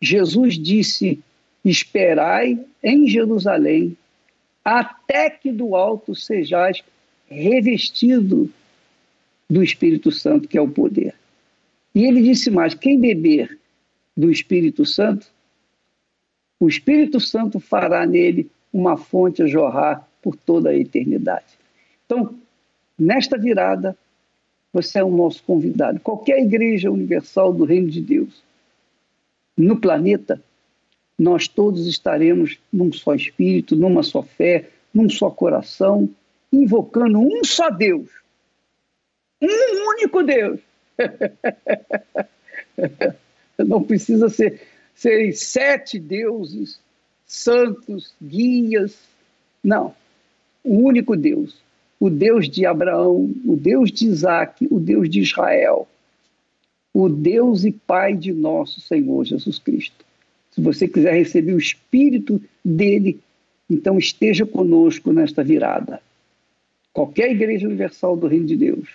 Jesus disse: Esperai em Jerusalém, até que do alto sejais revestido do Espírito Santo, que é o poder. E ele disse mais: quem beber do Espírito Santo, o Espírito Santo fará nele uma fonte a jorrar por toda a eternidade. Então, nesta virada, você é o nosso convidado. Qualquer igreja universal do Reino de Deus, no planeta, nós todos estaremos num só espírito, numa só fé, num só coração, invocando um só Deus. Um único Deus. [laughs] [laughs] Não precisa ser, ser sete deuses santos, guias. Não o único Deus, o Deus de Abraão, o Deus de Isaac, o Deus de Israel, o Deus e Pai de nosso Senhor Jesus Cristo. Se você quiser receber o Espírito dele, então esteja conosco nesta virada. Qualquer igreja universal do Reino de Deus.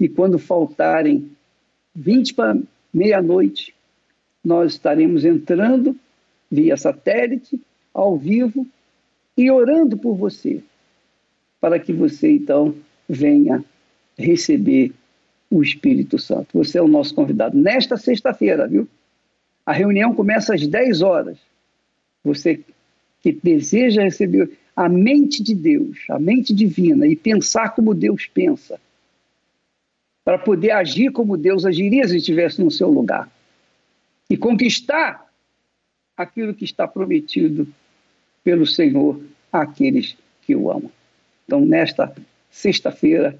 E quando faltarem 20 para meia-noite, nós estaremos entrando via satélite, ao vivo e orando por você para que você então venha receber o Espírito Santo. Você é o nosso convidado nesta sexta-feira, viu? A reunião começa às 10 horas. Você que deseja receber a mente de Deus, a mente divina e pensar como Deus pensa, para poder agir como Deus agiria se estivesse no seu lugar e conquistar aquilo que está prometido pelo Senhor àqueles que o amam. Então, nesta sexta-feira,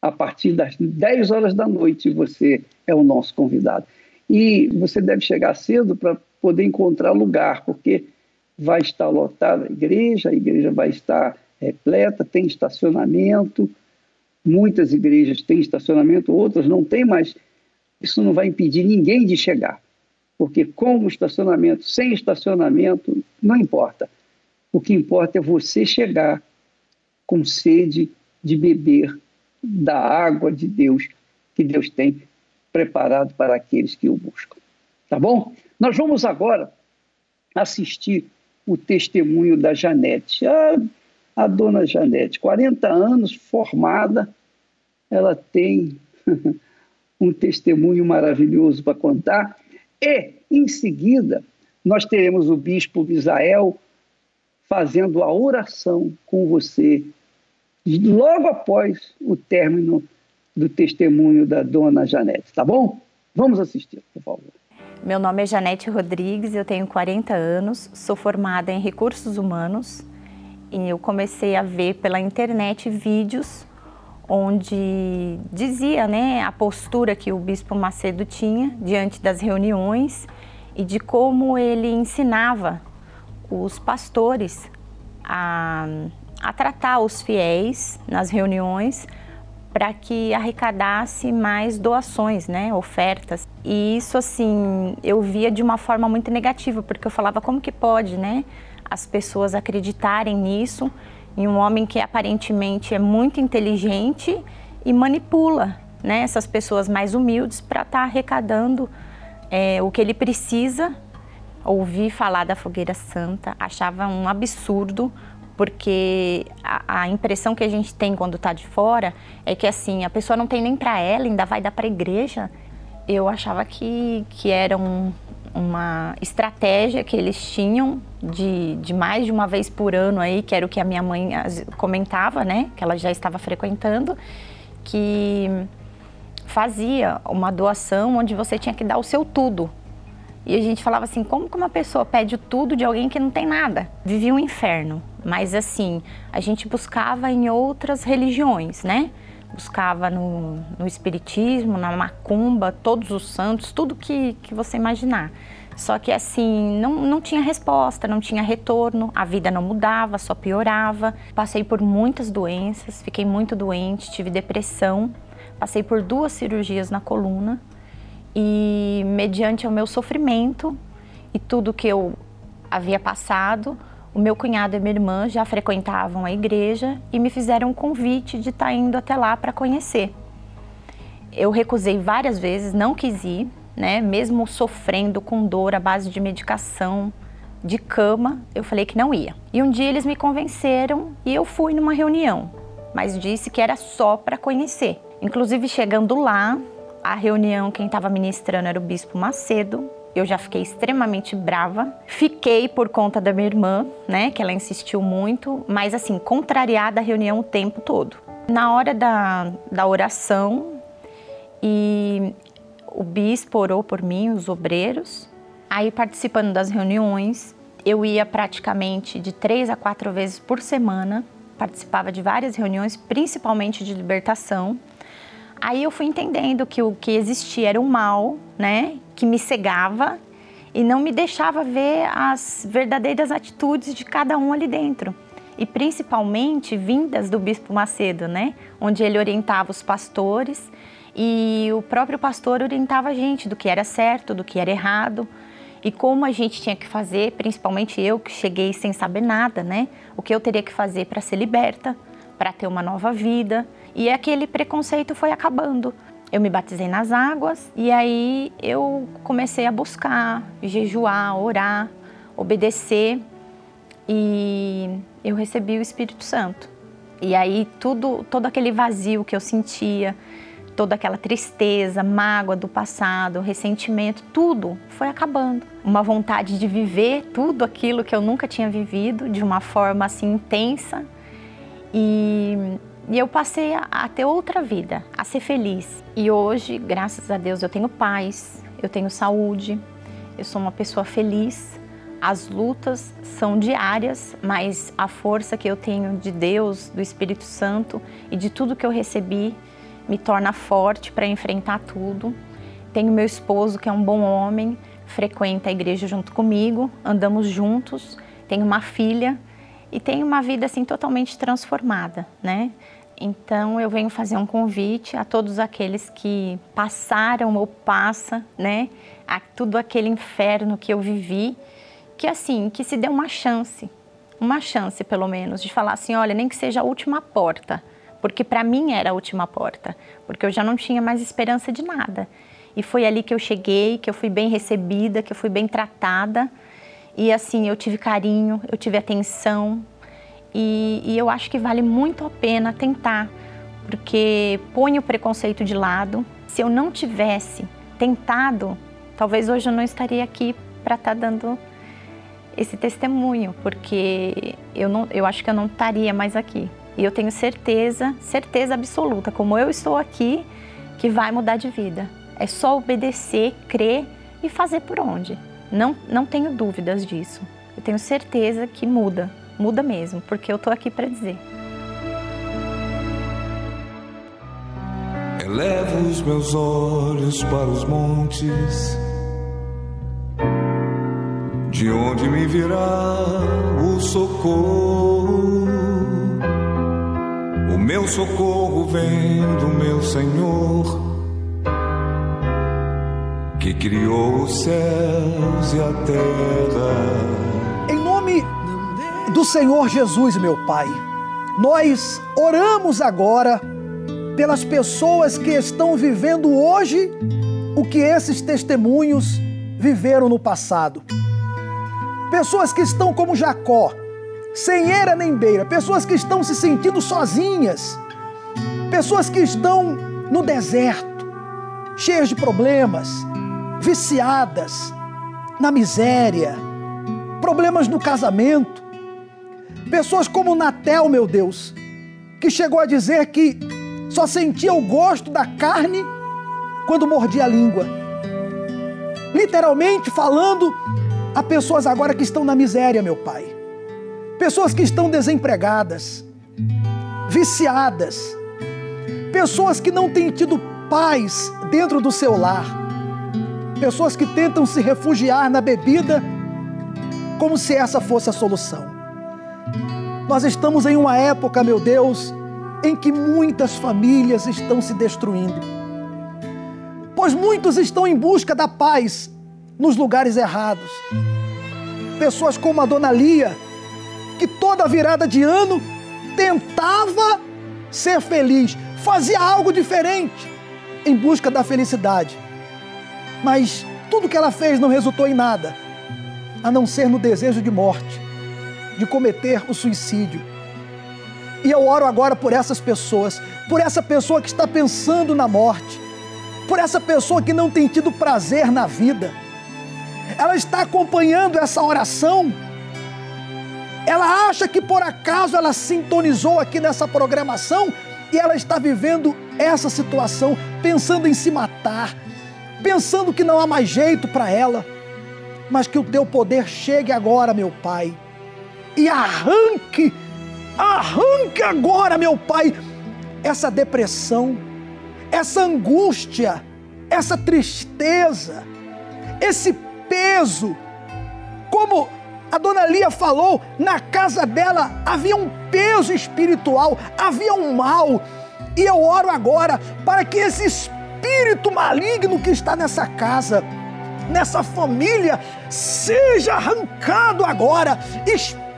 a partir das 10 horas da noite, você é o nosso convidado. E você deve chegar cedo para poder encontrar lugar, porque vai estar lotada a igreja, a igreja vai estar repleta, tem estacionamento. Muitas igrejas têm estacionamento, outras não têm, mas isso não vai impedir ninguém de chegar. Porque com estacionamento, sem estacionamento, não importa. O que importa é você chegar com sede de beber da água de Deus que Deus tem preparado para aqueles que o buscam. Tá bom? Nós vamos agora assistir o testemunho da Janete. A, a dona Janete, 40 anos, formada, ela tem [laughs] um testemunho maravilhoso para contar. E, em seguida, nós teremos o bispo Israel fazendo a oração com você, logo após o término do testemunho da dona Janete, tá bom? Vamos assistir, por favor. Meu nome é Janete Rodrigues, eu tenho 40 anos, sou formada em recursos humanos e eu comecei a ver pela internet vídeos onde dizia né, a postura que o Bispo Macedo tinha diante das reuniões e de como ele ensinava os pastores a, a tratar os fiéis nas reuniões para que arrecadasse mais doações, né, ofertas. E isso assim, eu via de uma forma muito negativa, porque eu falava como que pode, né, as pessoas acreditarem nisso em um homem que aparentemente é muito inteligente e manipula, né, essas pessoas mais humildes para estar tá arrecadando é, o que ele precisa. Ouvir falar da fogueira santa, achava um absurdo porque a, a, impressão que a gente tem quando está de fora é que assim a pessoa não tem nem para ela, ainda vai dar para a igreja. Eu achava que, que era um, uma estratégia que eles tinham de, de mais de uma vez por ano aí, que era o que a minha mãe comentava, né, que ela já estava frequentando, que fazia uma doação onde você tinha que dar o seu tudo e a gente falava assim, como que uma pessoa pede tudo de alguém que não tem nada? Vivia um inferno. Mas assim, a gente buscava em outras religiões, né? Buscava no, no espiritismo, na macumba, todos os santos, tudo que, que você imaginar. Só que assim, não, não tinha resposta, não tinha retorno, a vida não mudava, só piorava. Passei por muitas doenças, fiquei muito doente, tive depressão, passei por duas cirurgias na coluna e mediante o meu sofrimento e tudo que eu havia passado, o meu cunhado e minha irmã já frequentavam a igreja e me fizeram um convite de estar tá indo até lá para conhecer. Eu recusei várias vezes, não quis ir, né? Mesmo sofrendo com dor à base de medicação, de cama, eu falei que não ia. E um dia eles me convenceram e eu fui numa reunião, mas disse que era só para conhecer. Inclusive chegando lá, a reunião, quem estava ministrando era o Bispo Macedo. Eu já fiquei extremamente brava. Fiquei por conta da minha irmã, né, que ela insistiu muito, mas assim, contrariada a reunião o tempo todo. Na hora da, da oração, e o bispo orou por mim, os obreiros. Aí, participando das reuniões, eu ia praticamente de três a quatro vezes por semana. Participava de várias reuniões, principalmente de libertação. Aí eu fui entendendo que o que existia era um mal, né, que me cegava e não me deixava ver as verdadeiras atitudes de cada um ali dentro. E principalmente vindas do bispo Macedo, né, onde ele orientava os pastores e o próprio pastor orientava a gente do que era certo, do que era errado e como a gente tinha que fazer, principalmente eu que cheguei sem saber nada, né? O que eu teria que fazer para ser liberta, para ter uma nova vida. E aquele preconceito foi acabando. Eu me batizei nas águas e aí eu comecei a buscar, jejuar, orar, obedecer e eu recebi o Espírito Santo. E aí tudo, todo aquele vazio que eu sentia, toda aquela tristeza, mágoa do passado, ressentimento, tudo foi acabando. Uma vontade de viver tudo aquilo que eu nunca tinha vivido de uma forma assim intensa. E e eu passei a, a, ter outra vida, a ser feliz. E hoje, graças a Deus, eu tenho paz, eu tenho saúde, eu sou uma pessoa feliz. As lutas são diárias, mas a força que eu tenho de Deus, do Espírito Santo e de tudo que eu recebi me torna forte para enfrentar tudo. Tenho meu esposo, que é um bom homem, frequenta a igreja junto comigo, andamos juntos. Tenho uma filha e tenho uma vida assim totalmente transformada, né? Então eu venho fazer um convite a todos aqueles que passaram ou passa, né, a tudo aquele inferno que eu vivi, que assim, que se dê uma chance, uma chance pelo menos de falar assim, olha, nem que seja a última porta, porque para mim era a última porta, porque eu já não tinha mais esperança de nada. E foi ali que eu cheguei, que eu fui bem recebida, que eu fui bem tratada. E assim, eu tive carinho, eu tive atenção. E, e eu acho que vale muito a pena tentar, porque põe o preconceito de lado. Se eu não tivesse tentado, talvez hoje eu não estaria aqui para estar tá dando esse testemunho, porque eu, não, eu acho que eu não estaria mais aqui. E eu tenho certeza, certeza absoluta, como eu estou aqui, que vai mudar de vida. É só obedecer, crer e fazer por onde. Não, não tenho dúvidas disso. Eu tenho certeza que muda, muda mesmo, porque eu estou aqui para dizer. Elevo os meus olhos para os montes, de onde me virá o socorro. O meu socorro vem do meu Senhor que criou os céus e a terra. Do Senhor Jesus, meu Pai, nós oramos agora pelas pessoas que estão vivendo hoje o que esses testemunhos viveram no passado. Pessoas que estão como Jacó, sem era nem beira, pessoas que estão se sentindo sozinhas, pessoas que estão no deserto, cheias de problemas, viciadas na miséria, problemas no casamento. Pessoas como Natel, meu Deus, que chegou a dizer que só sentia o gosto da carne quando mordia a língua. Literalmente falando a pessoas agora que estão na miséria, meu Pai. Pessoas que estão desempregadas, viciadas, pessoas que não têm tido paz dentro do seu lar pessoas que tentam se refugiar na bebida como se essa fosse a solução. Nós estamos em uma época, meu Deus, em que muitas famílias estão se destruindo. Pois muitos estão em busca da paz nos lugares errados. Pessoas como a dona Lia, que toda virada de ano tentava ser feliz, fazia algo diferente em busca da felicidade. Mas tudo que ela fez não resultou em nada, a não ser no desejo de morte, de cometer o suicídio. E eu oro agora por essas pessoas, por essa pessoa que está pensando na morte, por essa pessoa que não tem tido prazer na vida. Ela está acompanhando essa oração. Ela acha que por acaso ela sintonizou aqui nessa programação e ela está vivendo essa situação, pensando em se matar, pensando que não há mais jeito para ela, mas que o teu poder chegue agora, meu Pai, e arranque, arranque agora, meu Pai, essa depressão, essa angústia, essa tristeza, esse peso. Como a dona Lia falou, na casa dela havia um peso espiritual, havia um mal. E eu oro agora para que esse espírito maligno que está nessa casa, nessa família, seja arrancado agora. Espírito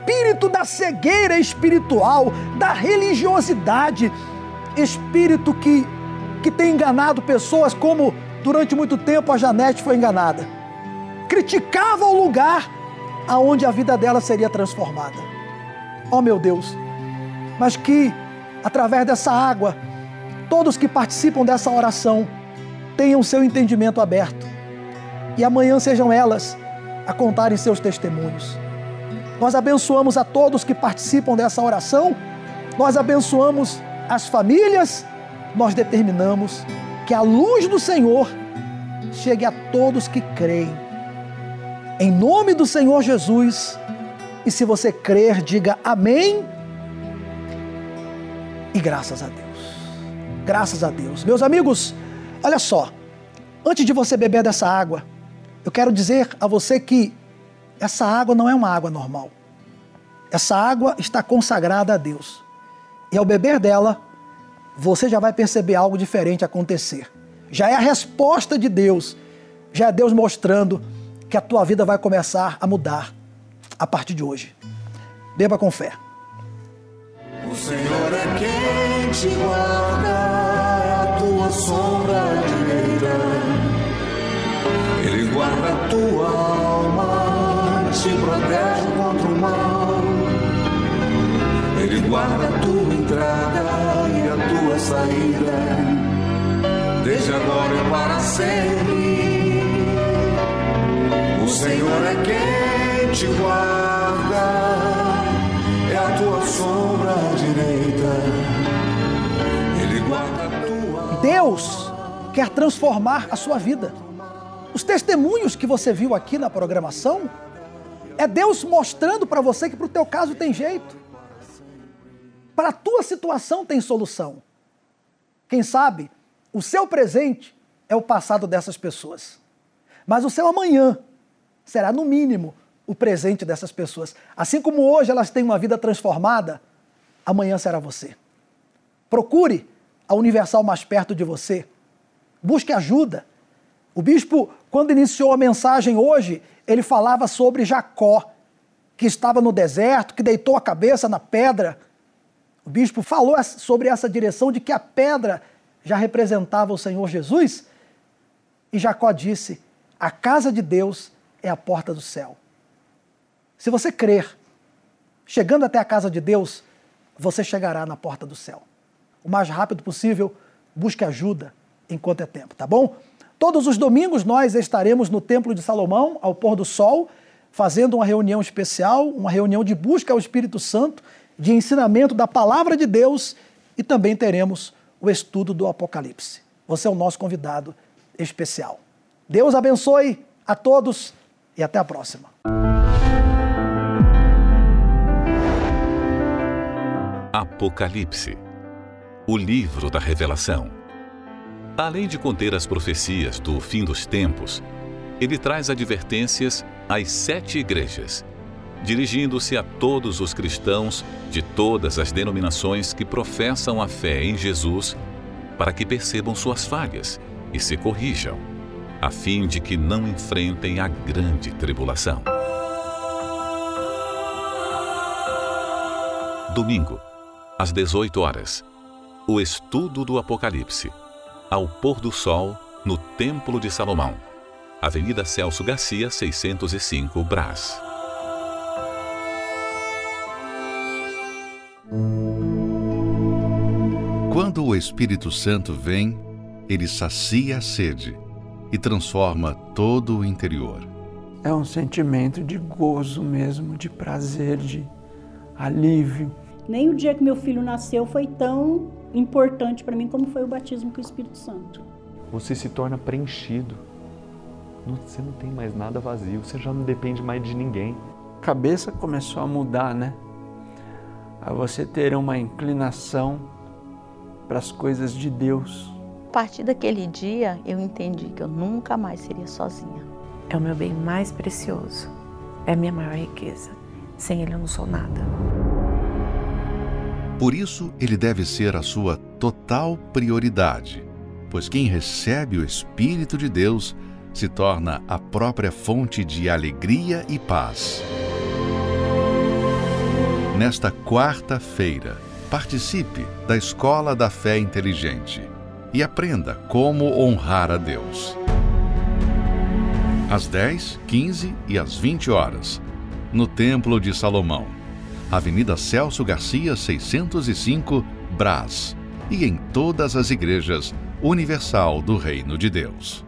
da cegueira espiritual, da religiosidade, espírito que, que tem enganado pessoas, como durante muito tempo a Janete foi enganada. Criticava o lugar aonde a vida dela seria transformada. Oh meu Deus, mas que através dessa água todos que participam dessa oração tenham seu entendimento aberto e amanhã sejam elas a contarem seus testemunhos. Nós abençoamos a todos que participam dessa oração, nós abençoamos as famílias, nós determinamos que a luz do Senhor chegue a todos que creem. Em nome do Senhor Jesus, e se você crer, diga amém e graças a Deus. Graças a Deus. Meus amigos, olha só. Antes de você beber dessa água, eu quero dizer a você que essa água não é uma água normal. Essa água está consagrada a Deus. E ao beber dela, você já vai perceber algo diferente acontecer. Já é a resposta de Deus. Já é Deus mostrando que a tua vida vai começar a mudar a partir de hoje. Beba com fé. O Senhor é quem te guarda, a tua sombra direita. Ele guarda a tua alma, te protege contra o mal. Ele guarda a tua entrada e a tua saída, desde agora e para sempre. O Senhor é quem te guarda, é a tua sombra direita. Ele guarda a tua. Deus quer transformar a sua vida. Os testemunhos que você viu aqui na programação é Deus mostrando para você que para o teu caso tem jeito. Para a tua situação tem solução. Quem sabe o seu presente é o passado dessas pessoas. Mas o seu amanhã será, no mínimo, o presente dessas pessoas. Assim como hoje elas têm uma vida transformada, amanhã será você. Procure a Universal mais perto de você. Busque ajuda. O bispo, quando iniciou a mensagem hoje, ele falava sobre Jacó, que estava no deserto, que deitou a cabeça na pedra. O bispo falou sobre essa direção de que a pedra já representava o Senhor Jesus. E Jacó disse: A casa de Deus é a porta do céu. Se você crer, chegando até a casa de Deus, você chegará na porta do céu. O mais rápido possível, busque ajuda enquanto é tempo, tá bom? Todos os domingos nós estaremos no Templo de Salomão, ao pôr do sol, fazendo uma reunião especial, uma reunião de busca ao Espírito Santo, de ensinamento da palavra de Deus e também teremos o estudo do Apocalipse. Você é o nosso convidado especial. Deus abençoe a todos e até a próxima. Apocalipse o livro da Revelação. Além de conter as profecias do fim dos tempos, ele traz advertências às sete igrejas, dirigindo-se a todos os cristãos de todas as denominações que professam a fé em Jesus, para que percebam suas falhas e se corrijam, a fim de que não enfrentem a grande tribulação. Domingo, às 18 horas, o estudo do Apocalipse, ao pôr do sol, no Templo de Salomão, Avenida Celso Garcia, 605, Brás. Quando o Espírito Santo vem, ele sacia a sede e transforma todo o interior. É um sentimento de gozo mesmo, de prazer, de alívio. Nem o dia que meu filho nasceu foi tão importante para mim como foi o batismo com o Espírito Santo. Você se torna preenchido. Você não tem mais nada vazio, você já não depende mais de ninguém. A cabeça começou a mudar, né? A você ter uma inclinação para as coisas de Deus. A partir daquele dia, eu entendi que eu nunca mais seria sozinha. É o meu bem mais precioso, é a minha maior riqueza. Sem ele eu não sou nada. Por isso, ele deve ser a sua total prioridade, pois quem recebe o Espírito de Deus se torna a própria fonte de alegria e paz. Nesta quarta-feira, participe da Escola da Fé Inteligente e aprenda como honrar a Deus. Às 10, 15 e às 20 horas, no Templo de Salomão Avenida Celso Garcia, 605, Brás, e em todas as igrejas Universal do Reino de Deus.